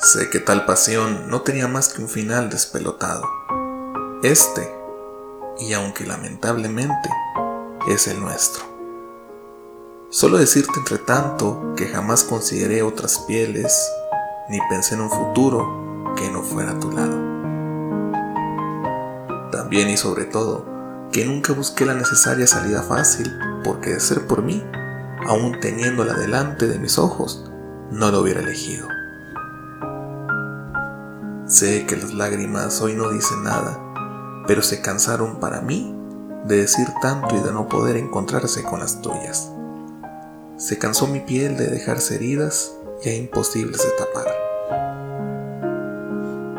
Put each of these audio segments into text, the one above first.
Sé que tal pasión no tenía más que un final despelotado. Este, y aunque lamentablemente, es el nuestro. Solo decirte entre tanto que jamás consideré otras pieles, ni pensé en un futuro que no fuera a tu lado. También y sobre todo, que nunca busqué la necesaria salida fácil, porque de ser por mí, aún teniéndola delante de mis ojos, no lo hubiera elegido. Sé que las lágrimas hoy no dicen nada, pero se cansaron para mí de decir tanto y de no poder encontrarse con las tuyas. Se cansó mi piel de dejarse heridas ya imposibles de tapar.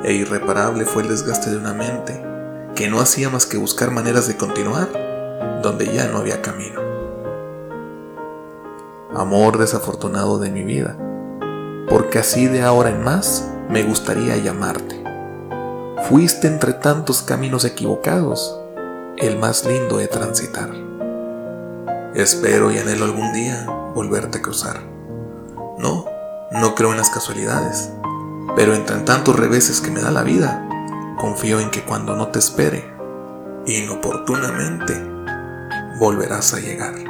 E irreparable fue el desgaste de una mente que no hacía más que buscar maneras de continuar donde ya no había camino. Amor desafortunado de mi vida, porque así de ahora en más me gustaría llamarte. Fuiste entre tantos caminos equivocados, el más lindo de transitar. Espero y anhelo algún día volverte a cruzar. No, no creo en las casualidades, pero entre tantos reveses que me da la vida, confío en que cuando no te espere, inoportunamente, volverás a llegar.